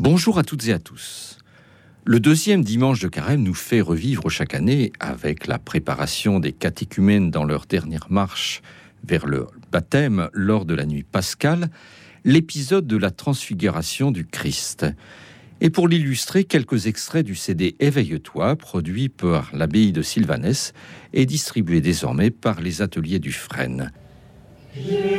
Bonjour à toutes et à tous. Le deuxième dimanche de carême nous fait revivre chaque année, avec la préparation des catéchumènes dans leur dernière marche vers le baptême lors de la nuit pascale, l'épisode de la transfiguration du Christ. Et pour l'illustrer, quelques extraits du CD Éveille-toi, produit par l'abbaye de Sylvanès et distribué désormais par les ateliers du Fresne. Le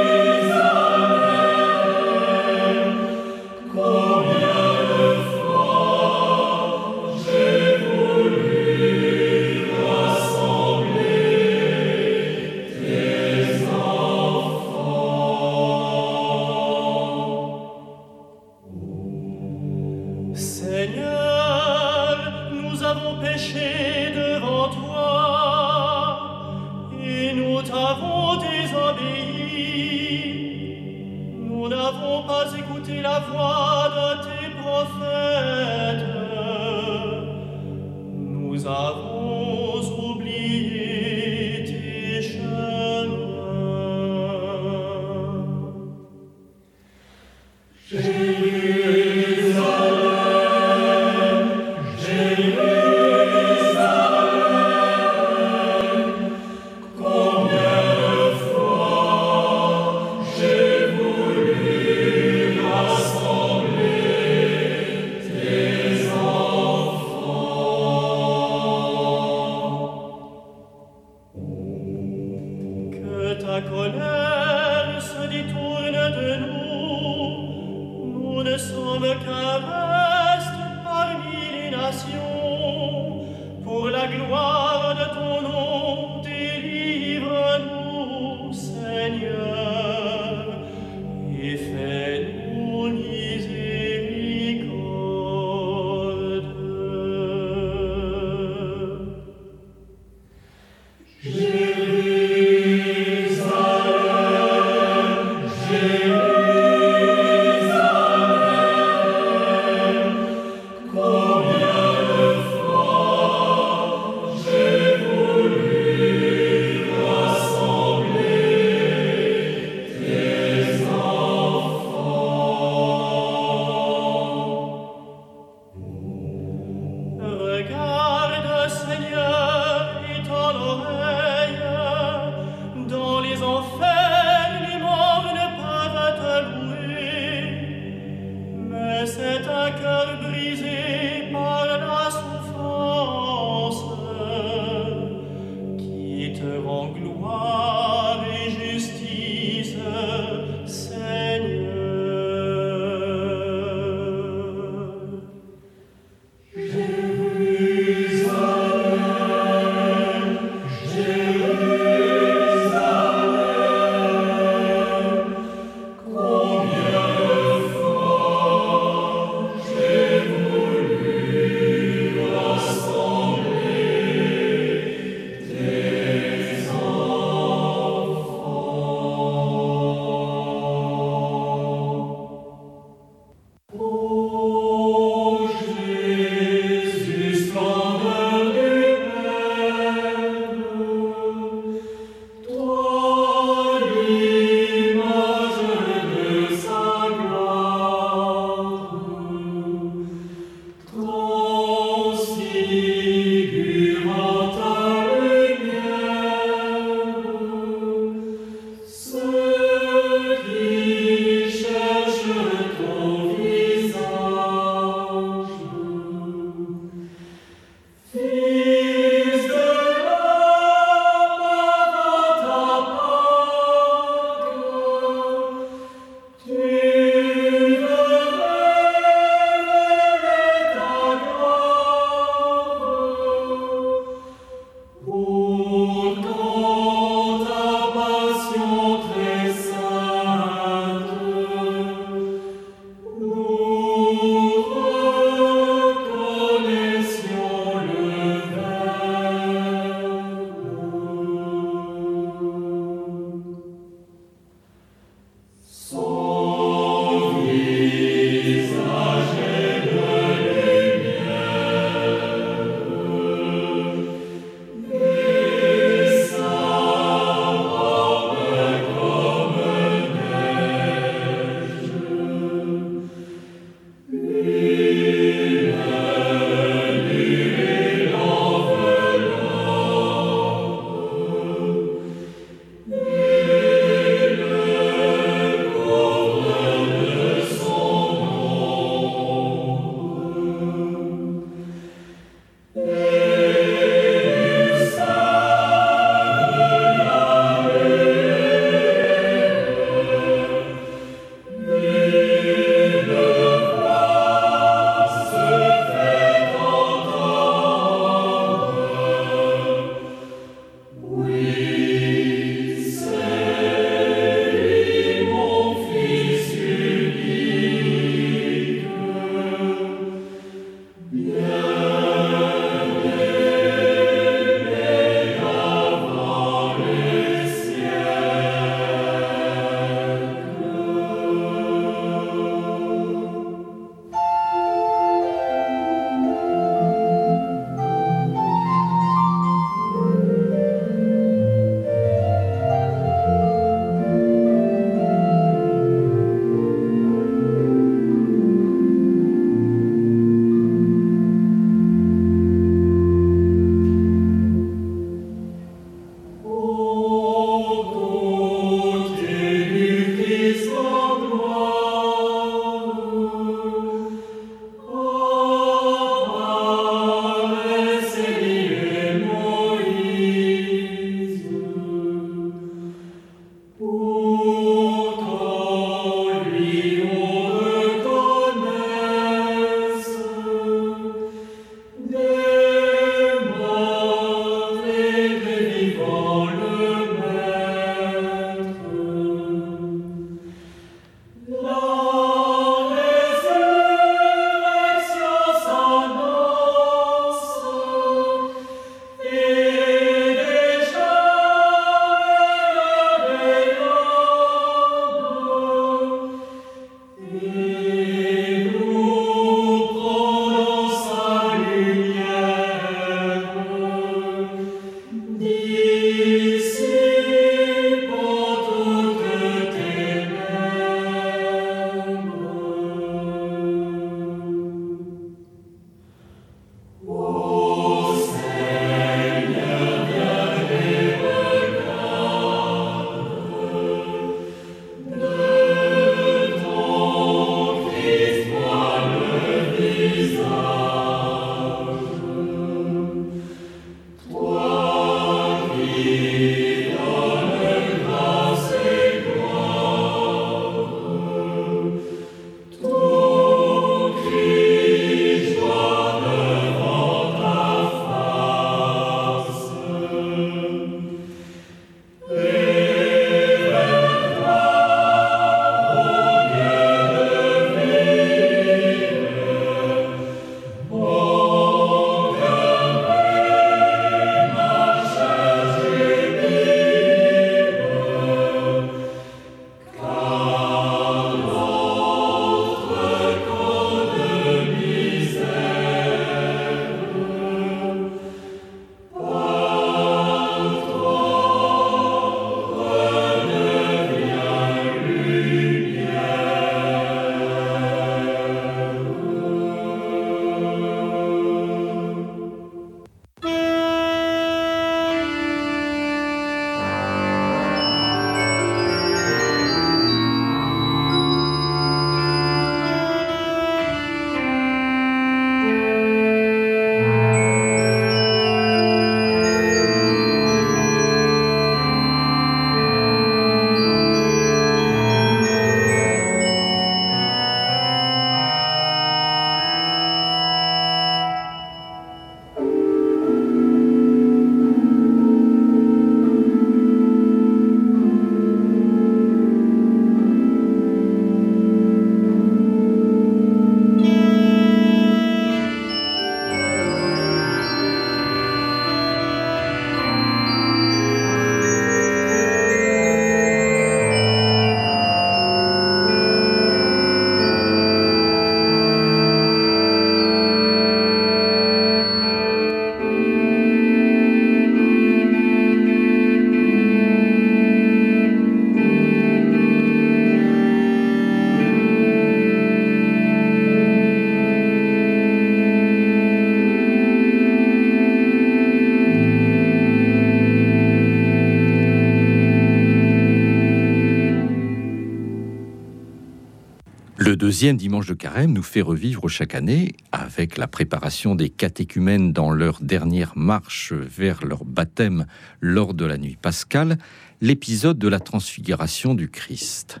deuxième dimanche de carême nous fait revivre chaque année, avec la préparation des catéchumènes dans leur dernière marche vers leur baptême lors de la nuit pascale, l'épisode de la transfiguration du Christ.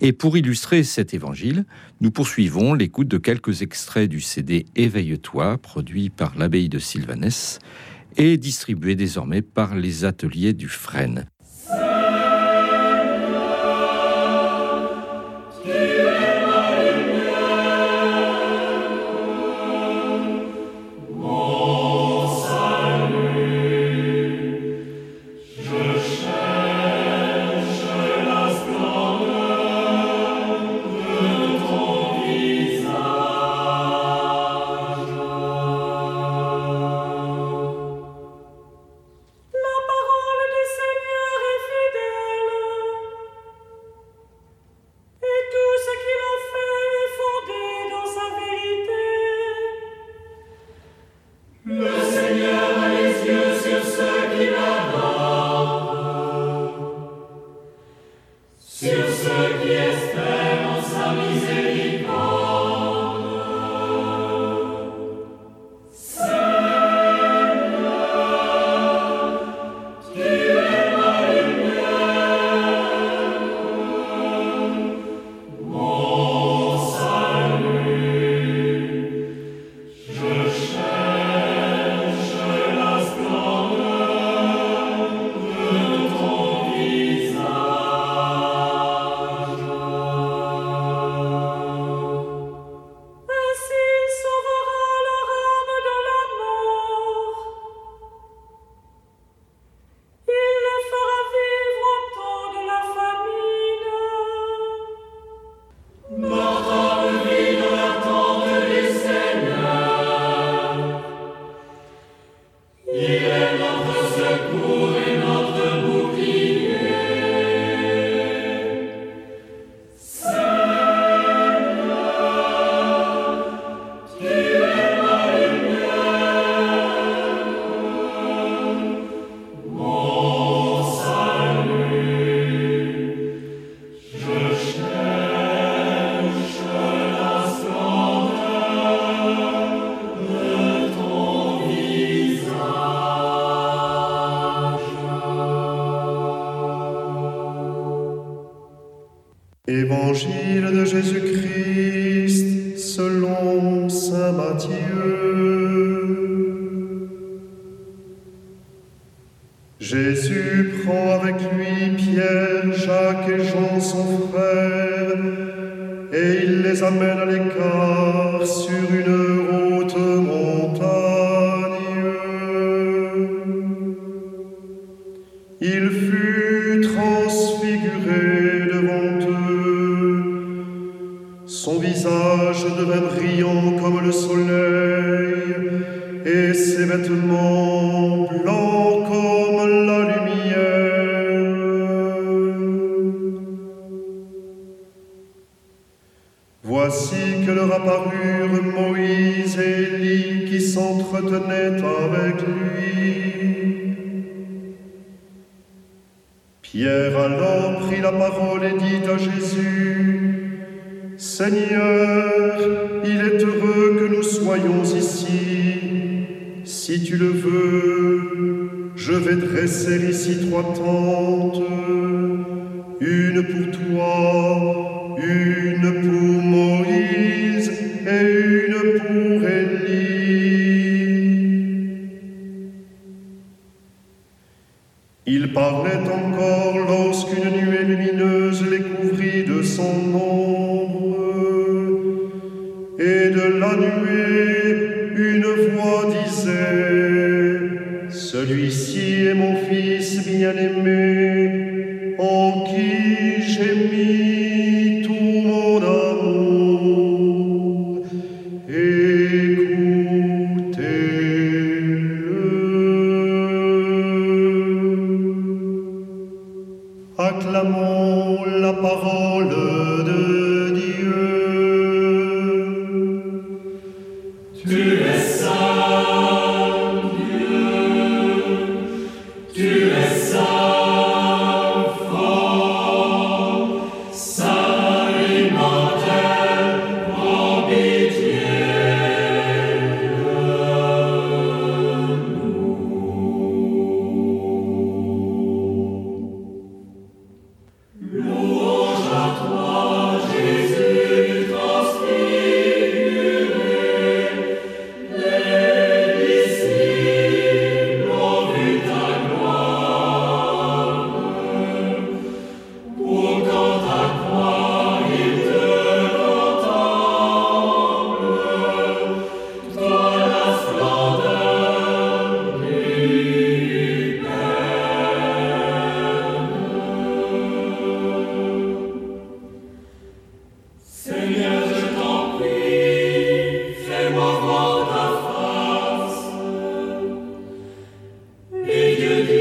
Et pour illustrer cet évangile, nous poursuivons l'écoute de quelques extraits du CD Éveille-toi, produit par l'abbaye de Sylvanès et distribué désormais par les ateliers du Frêne. moi je devais brillant comme le soleil, et ses vêtements blancs comme la lumière. Voici que leur apparurent Moïse et Élie qui s'entretenaient avec lui. Pierre alors prit la parole et dit à Jésus, Seigneur, il est heureux que nous soyons ici. Si tu le veux, je vais dresser ici trois tentes, une pour toi, you do.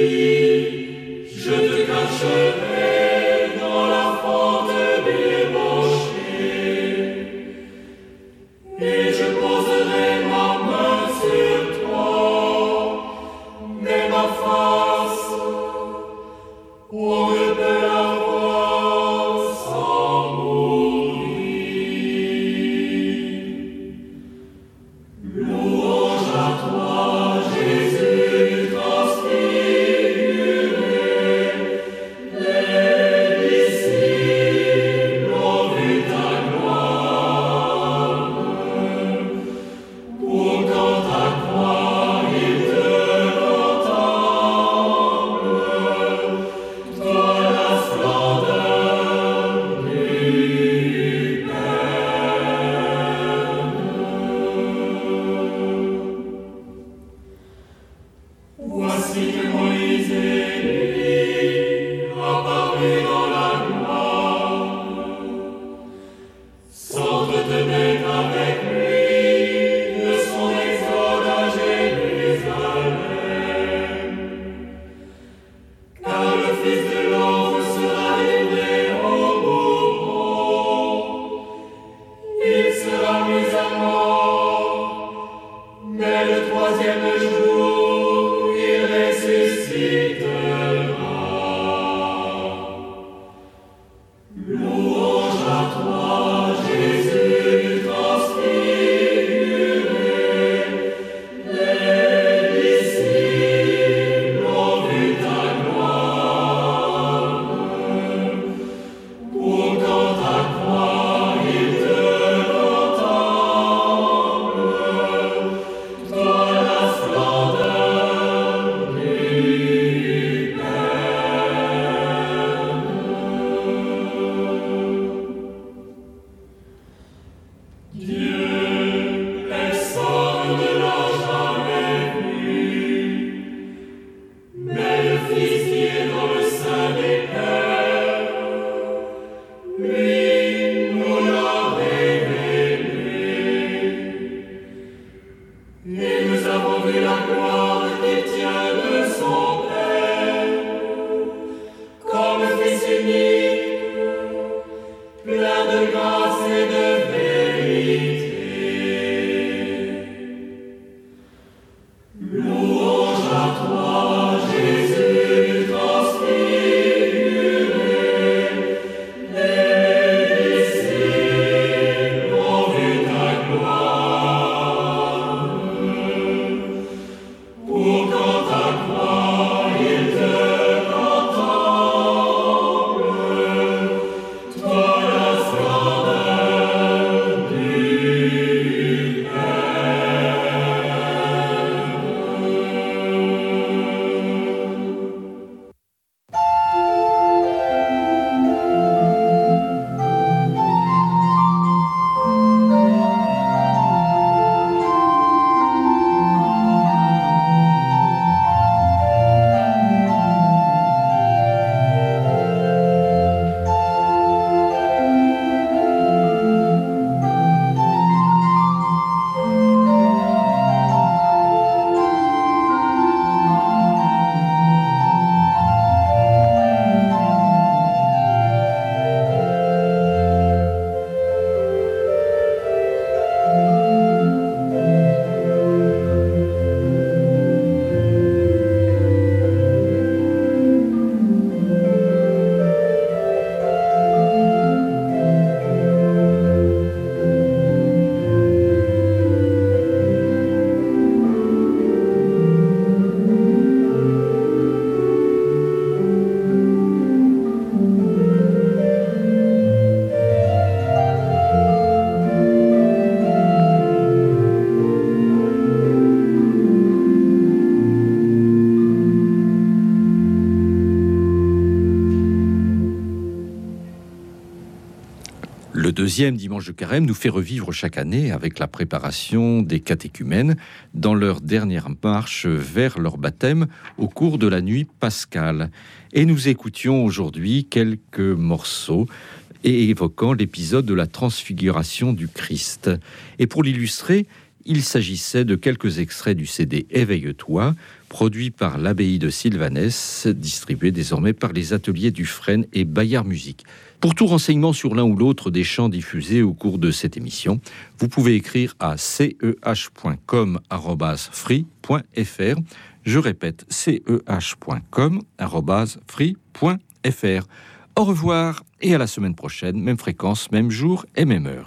Deuxième dimanche de carême nous fait revivre chaque année avec la préparation des catéchumènes dans leur dernière marche vers leur baptême au cours de la nuit pascale. Et nous écoutions aujourd'hui quelques morceaux et évoquant l'épisode de la transfiguration du Christ. Et pour l'illustrer, il s'agissait de quelques extraits du CD Éveille-toi, produit par l'abbaye de Sylvanès, distribué désormais par les ateliers du Fresne et Bayard Musique. Pour tout renseignement sur l'un ou l'autre des chants diffusés au cours de cette émission, vous pouvez écrire à ceh.com.free.fr. Je répète, ceh.com.free.fr. Au revoir et à la semaine prochaine, même fréquence, même jour et même heure.